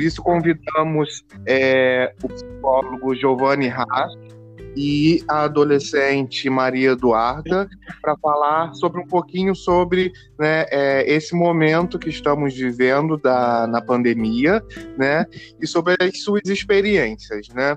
Por isso convidamos é, o psicólogo Giovanni Haas, e a adolescente Maria Eduarda para falar sobre um pouquinho sobre né, é, esse momento que estamos vivendo da, na pandemia, né, e sobre as suas experiências, né.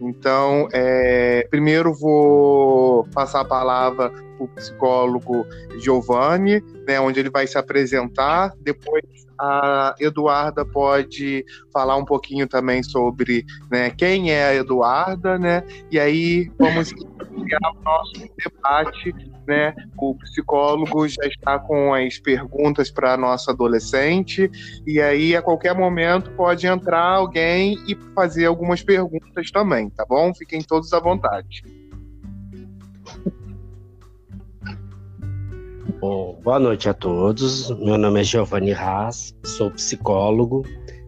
Então, é, primeiro vou passar a palavra para o psicólogo Giovanni, né, onde ele vai se apresentar. Depois a Eduarda pode falar um pouquinho também sobre né, quem é a Eduarda, né? E aí vamos iniciar o nosso debate, né? O psicólogo já está com as perguntas para a nossa adolescente, e aí a qualquer momento pode entrar alguém e fazer algumas perguntas também, tá bom? Fiquem todos à vontade. Bom, boa noite a todos. Meu nome é Giovanni Haas, sou psicólogo,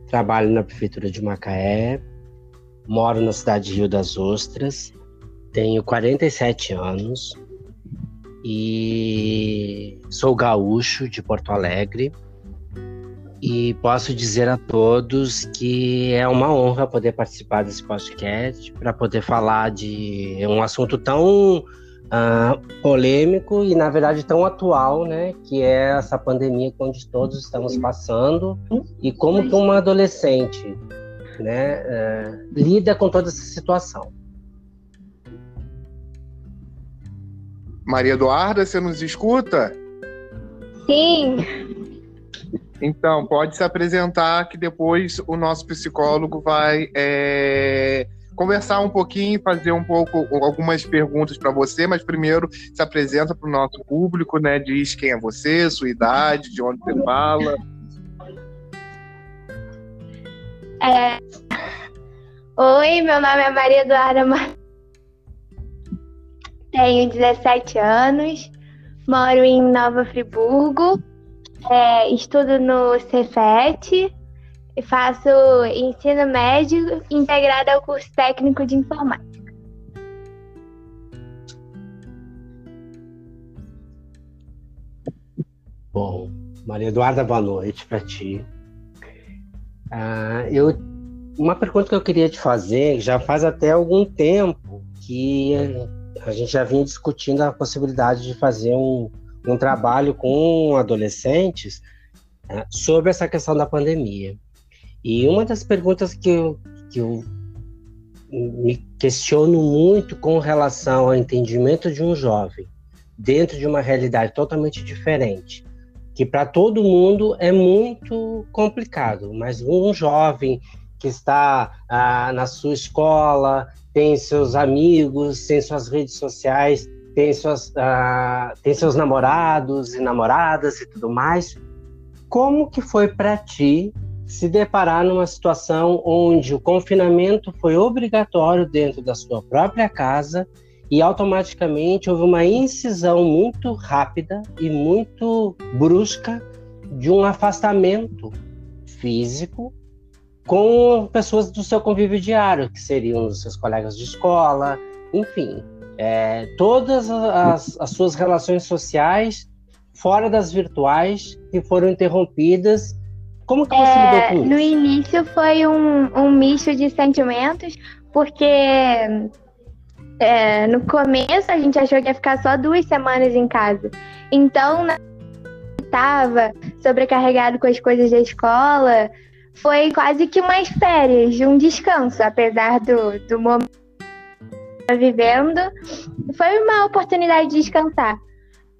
trabalho na Prefeitura de Macaé, moro na cidade de Rio das Ostras, tenho 47 anos e sou gaúcho de Porto Alegre. E posso dizer a todos que é uma honra poder participar desse podcast para poder falar de um assunto tão uh, polêmico e, na verdade, tão atual, né? Que é essa pandemia onde todos estamos passando e como que uma adolescente né, uh, lida com toda essa situação. Maria Eduarda, você nos escuta? Sim. Então, pode se apresentar que depois o nosso psicólogo vai é, conversar um pouquinho, fazer um pouco algumas perguntas para você, mas primeiro se apresenta para o nosso público, né? Diz quem é você, sua idade, de onde você fala. É... Oi, meu nome é Maria Eduarda Mar... Tenho 17 anos, moro em Nova Friburgo, é, estudo no Cefet faço ensino médio integrado ao curso técnico de informática. Bom, Maria Eduarda, boa noite para ti. Uh, eu, uma pergunta que eu queria te fazer, já faz até algum tempo que a gente já vinha discutindo a possibilidade de fazer um, um trabalho com adolescentes uh, sobre essa questão da pandemia. E uma das perguntas que eu, que eu me questiono muito com relação ao entendimento de um jovem dentro de uma realidade totalmente diferente, que para todo mundo é muito complicado, mas um jovem que está ah, na sua escola, tem seus amigos, tem suas redes sociais, tem, suas, ah, tem seus namorados e namoradas e tudo mais. Como que foi para ti se deparar numa situação onde o confinamento foi obrigatório dentro da sua própria casa e automaticamente houve uma incisão muito rápida e muito brusca de um afastamento físico com pessoas do seu convívio diário, que seriam os seus colegas de escola, enfim, é, todas as, as suas relações sociais fora das virtuais que foram interrompidas como que você é, lidou com isso? No início foi um, um misto de sentimentos, porque é, no começo a gente achou que ia ficar só duas semanas em casa. Então, estava sobrecarregado com as coisas da escola, foi quase que umas férias, um descanso, apesar do, do momento que eu vivendo. Foi uma oportunidade de descansar.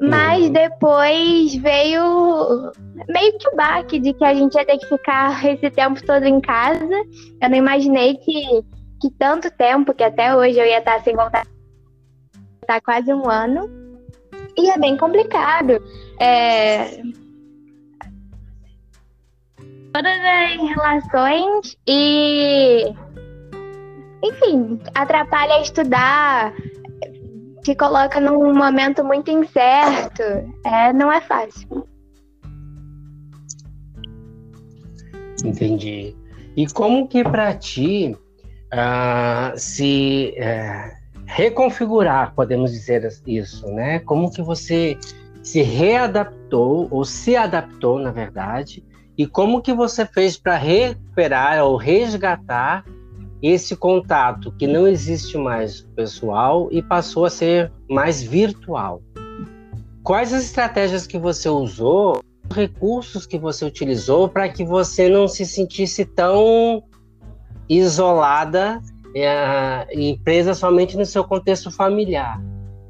Mas uhum. depois veio meio que o baque de que a gente ia ter que ficar esse tempo todo em casa. Eu não imaginei que, que tanto tempo, que até hoje eu ia estar sem voltar tá quase um ano. E é bem complicado. É... Todas as relações e. Enfim, atrapalha estudar, te coloca num momento muito incerto. É, não é fácil. Entendi. E como que para ti uh, se uh, reconfigurar, podemos dizer isso, né? Como que você se readaptou ou se adaptou, na verdade, e como que você fez para recuperar ou resgatar esse contato que não existe mais pessoal e passou a ser mais virtual. Quais as estratégias que você usou, recursos que você utilizou para que você não se sentisse tão isolada é, e presa somente no seu contexto familiar?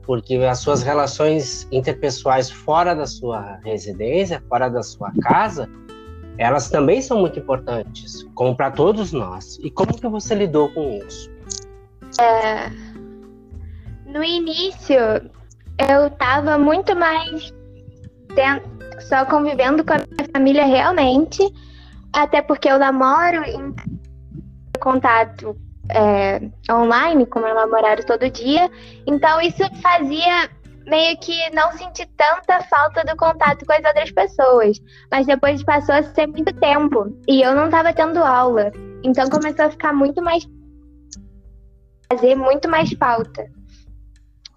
Porque as suas relações interpessoais fora da sua residência, fora da sua casa, elas também são muito importantes, como para todos nós. E como que você lidou com isso? É, no início, eu estava muito mais só convivendo com a minha família realmente, até porque eu namoro em contato é, online com meu namorado todo dia, então isso fazia meio que não senti tanta falta do contato com as outras pessoas. Mas depois passou a ser muito tempo e eu não estava tendo aula. Então começou a ficar muito mais. fazer muito mais falta.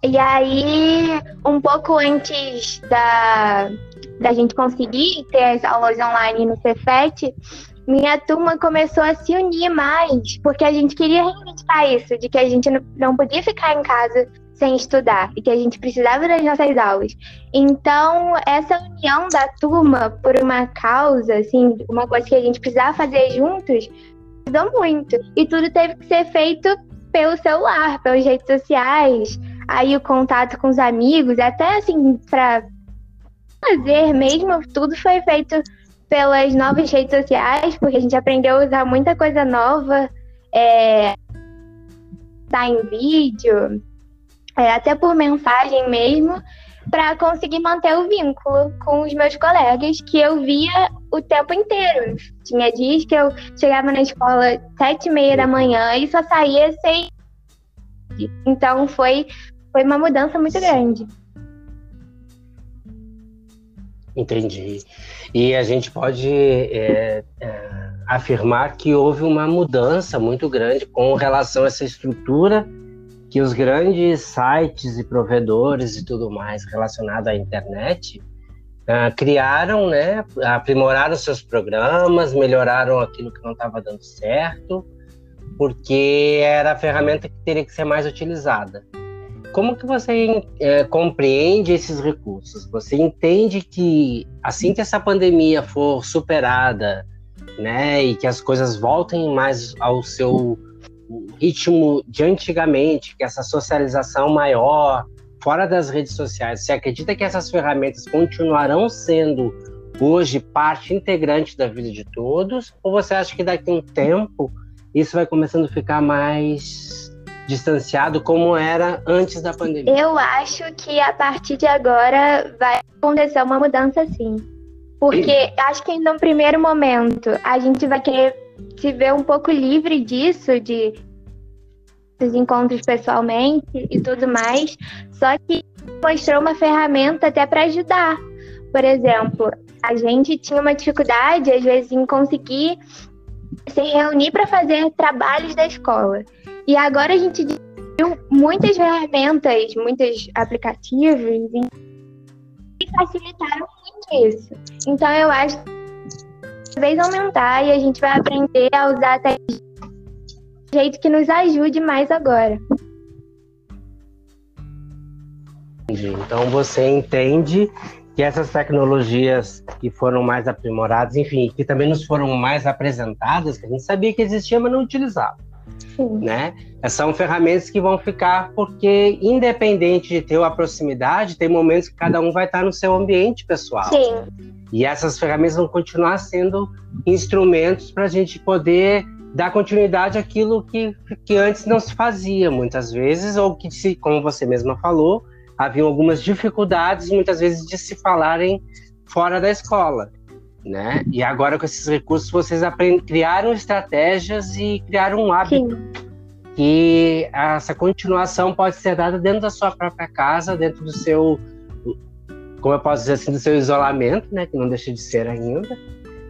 E aí, um pouco antes da, da gente conseguir ter as aulas online no Cefet, minha turma começou a se unir mais, porque a gente queria reivindicar isso, de que a gente não podia ficar em casa sem estudar e que a gente precisava das nossas aulas. Então, essa união da turma por uma causa, assim, uma coisa que a gente precisava fazer juntos, ajudou muito. E tudo teve que ser feito pelo celular, pelas redes sociais, aí o contato com os amigos, até assim, para fazer mesmo, tudo foi feito pelas novas redes sociais, porque a gente aprendeu a usar muita coisa nova, é, tá em vídeo, é, até por mensagem mesmo, para conseguir manter o vínculo com os meus colegas que eu via o tempo inteiro. Tinha dias que eu chegava na escola sete e meia da manhã e só saía seis. Então foi, foi uma mudança muito grande. Entendi. E a gente pode é, é, afirmar que houve uma mudança muito grande com relação a essa estrutura que os grandes sites e provedores e tudo mais relacionado à internet uh, criaram, né, aprimoraram seus programas, melhoraram aquilo que não estava dando certo, porque era a ferramenta que teria que ser mais utilizada. Como que você é, compreende esses recursos? Você entende que assim que essa pandemia for superada, né, e que as coisas voltem mais ao seu ritmo de antigamente, que essa socialização maior, fora das redes sociais, você acredita que essas ferramentas continuarão sendo hoje parte integrante da vida de todos? Ou você acha que daqui a um tempo isso vai começando a ficar mais distanciado como era antes da pandemia? Eu acho que a partir de agora vai acontecer uma mudança sim. Porque acho que no primeiro momento a gente vai querer se ver um pouco livre disso, de os encontros pessoalmente e tudo mais. Só que mostrou uma ferramenta até para ajudar. Por exemplo, a gente tinha uma dificuldade, às vezes, em conseguir se reunir para fazer trabalhos da escola. E agora a gente viu muitas ferramentas, muitos aplicativos e facilitaram muito isso. Então eu acho que vez aumentar e a gente vai aprender a usar até jeito que nos ajude mais agora. Então você entende que essas tecnologias que foram mais aprimoradas, enfim, que também nos foram mais apresentadas, que a gente sabia que existia, mas não utilizava. Sim. Né? São ferramentas que vão ficar porque, independente de ter a proximidade, tem momentos que cada um vai estar no seu ambiente pessoal. Sim. E essas ferramentas vão continuar sendo instrumentos para a gente poder dar continuidade àquilo que, que antes não se fazia, muitas vezes, ou que, se, como você mesma falou, haviam algumas dificuldades, muitas vezes, de se falarem fora da escola. Né? E agora, com esses recursos, vocês criaram estratégias e criaram um hábito. Sim. Que essa continuação pode ser dada dentro da sua própria casa, dentro do seu como eu posso dizer assim, do seu isolamento, né, que não deixa de ser ainda,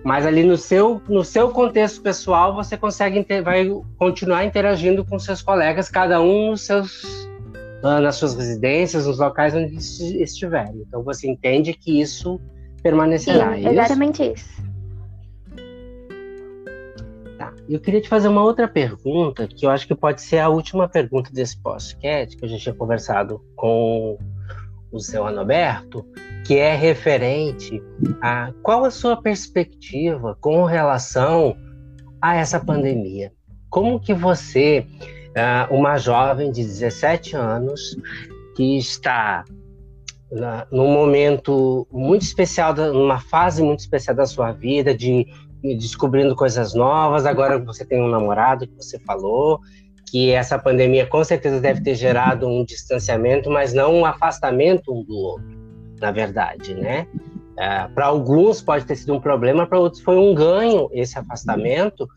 mas ali no seu, no seu contexto pessoal você consegue vai continuar interagindo com seus colegas, cada um nos seus, nas suas residências, nos locais onde estiverem. Então você entende que isso permanecerá. Sim, é exatamente isso? isso. eu queria te fazer uma outra pergunta, que eu acho que pode ser a última pergunta desse podcast, que a gente tinha conversado com o seu Anoberto, que é referente a qual a sua perspectiva com relação a essa pandemia. Como que você, uma jovem de 17 anos, que está num momento muito especial, numa fase muito especial da sua vida, de descobrindo coisas novas. Agora você tem um namorado que você falou, que essa pandemia com certeza deve ter gerado um distanciamento, mas não um afastamento um do outro, na verdade, né? É, para alguns pode ter sido um problema, para outros foi um ganho esse afastamento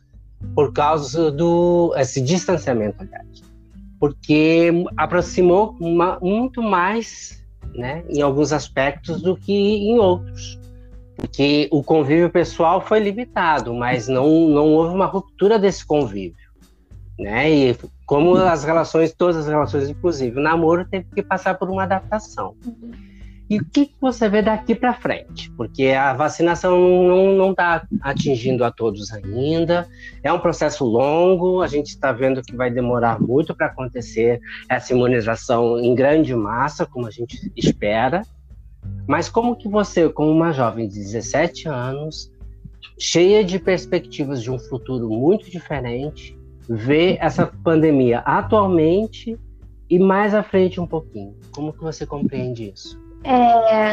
por causa do esse distanciamento, aliás, porque aproximou uma, muito mais, né, em alguns aspectos do que em outros. Porque o convívio pessoal foi limitado, mas não, não houve uma ruptura desse convívio, né? E como as relações, todas as relações, inclusive o namoro, teve que passar por uma adaptação. E o que, você vê daqui para frente? Porque a vacinação não está atingindo a todos ainda, é um processo longo, a gente está vendo que vai demorar muito para acontecer essa imunização em grande massa, como a gente espera, mas como que você, como uma jovem de 17 anos, cheia de perspectivas de um futuro muito diferente, vê essa pandemia atualmente e mais à frente um pouquinho? Como que você compreende isso? É,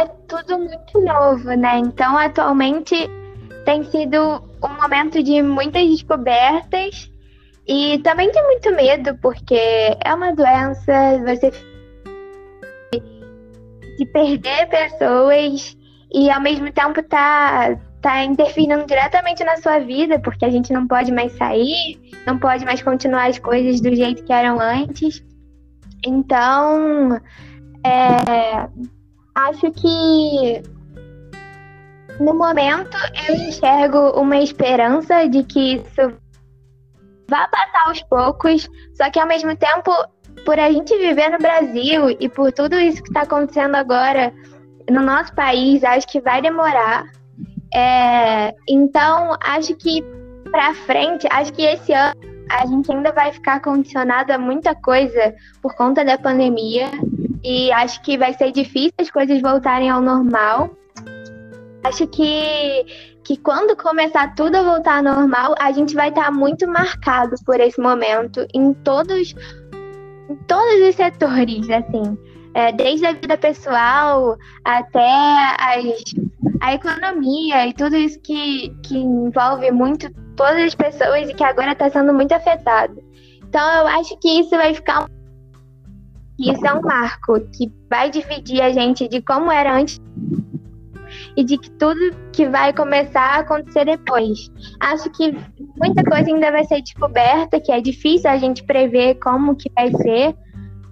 é tudo muito novo, né? Então, atualmente tem sido um momento de muitas descobertas e também tem muito medo, porque é uma doença, você de perder pessoas e ao mesmo tempo tá tá interferindo diretamente na sua vida, porque a gente não pode mais sair, não pode mais continuar as coisas do jeito que eram antes. Então, é, acho que no momento eu enxergo uma esperança de que isso vá passar aos poucos, só que ao mesmo tempo por a gente viver no Brasil e por tudo isso que está acontecendo agora no nosso país, acho que vai demorar. É, então, acho que para frente, acho que esse ano a gente ainda vai ficar condicionado a muita coisa por conta da pandemia e acho que vai ser difícil as coisas voltarem ao normal. Acho que, que quando começar tudo a voltar ao normal, a gente vai estar muito marcado por esse momento em todos em todos os setores, assim, é, desde a vida pessoal até as, a economia e tudo isso que, que envolve muito todas as pessoas e que agora está sendo muito afetado. Então eu acho que isso vai ficar isso é um marco que vai dividir a gente de como era antes e de que tudo que vai começar a acontecer depois. Acho que muita coisa ainda vai ser descoberta, que é difícil a gente prever como que vai ser,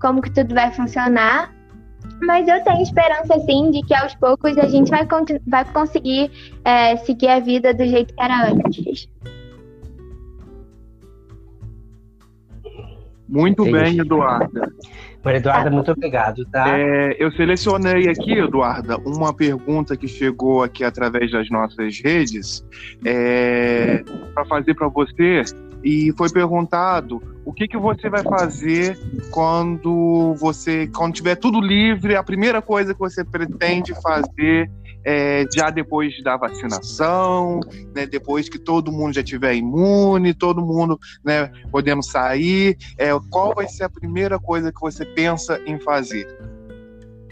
como que tudo vai funcionar. Mas eu tenho esperança, sim, de que aos poucos a gente vai, vai conseguir é, seguir a vida do jeito que era antes. Muito Entendi. bem, Eduarda. Maria Eduarda, muito obrigado, tá? É, eu selecionei aqui, Eduarda, uma pergunta que chegou aqui através das nossas redes é, para fazer para você e foi perguntado o que, que você vai fazer quando você quando tiver tudo livre a primeira coisa que você pretende fazer é, já depois da vacinação, né, depois que todo mundo já tiver imune, todo mundo né, podendo sair, é, qual vai ser a primeira coisa que você pensa em fazer?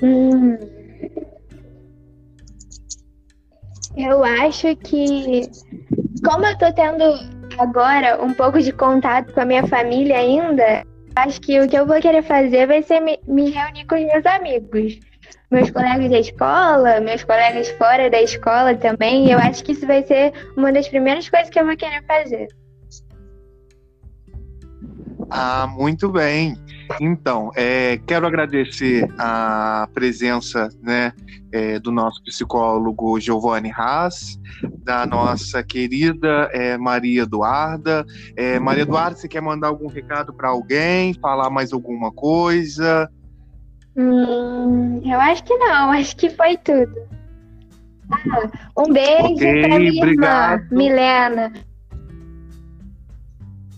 Hum. Eu acho que, como eu tô tendo agora um pouco de contato com a minha família ainda, acho que o que eu vou querer fazer vai ser me, me reunir com os meus amigos meus colegas da escola, meus colegas fora da escola também. Eu acho que isso vai ser uma das primeiras coisas que eu vou querer fazer. Ah, muito bem. Então, é, quero agradecer a presença né, é, do nosso psicólogo Giovanni Haas, da nossa querida é, Maria Eduarda. É, Maria Eduarda, você quer mandar algum recado para alguém? Falar mais alguma coisa? Hum, eu acho que não, acho que foi tudo. Um beijo okay, pra minha obrigado. irmã, Milena.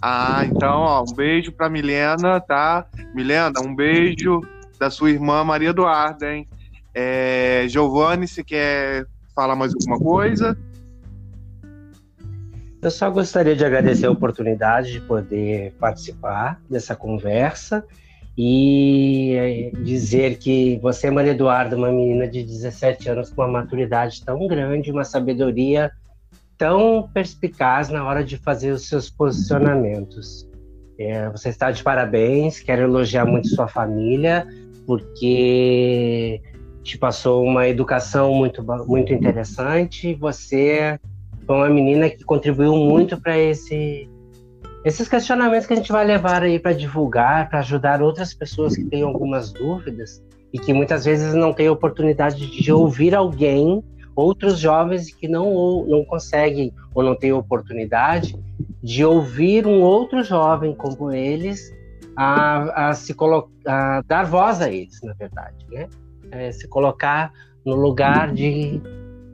Ah, então, ó, um beijo pra Milena, tá? Milena, um beijo da sua irmã Maria Eduarda, hein? É, Giovanni, se quer falar mais alguma coisa? Eu só gostaria de agradecer a oportunidade de poder participar dessa conversa e eh, dizer que você, Maria Eduarda, uma menina de 17 anos com uma maturidade tão grande, uma sabedoria tão perspicaz na hora de fazer os seus posicionamentos. É, você está de parabéns, quero elogiar muito sua família, porque te passou uma educação muito, muito interessante. Você foi uma menina que contribuiu muito para esse esses questionamentos que a gente vai levar aí para divulgar, para ajudar outras pessoas que têm algumas dúvidas e que muitas vezes não têm oportunidade de ouvir alguém, outros jovens que não ou, não conseguem ou não têm oportunidade de ouvir um outro jovem como eles a, a se a dar voz a eles, na verdade, né? É, se colocar no lugar de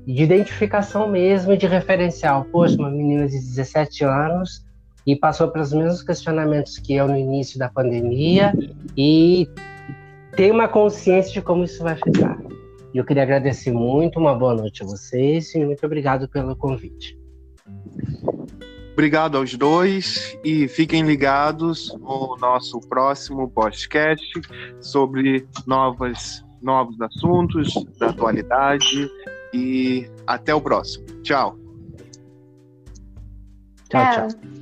de identificação mesmo, de referencial. Poxa, uma menina de 17 anos e passou pelos mesmos questionamentos que eu no início da pandemia e tem uma consciência de como isso vai ficar. E eu queria agradecer muito, uma boa noite a vocês e muito obrigado pelo convite. Obrigado aos dois e fiquem ligados no nosso próximo podcast sobre novas, novos assuntos da atualidade e até o próximo. Tchau. Tchau, tchau.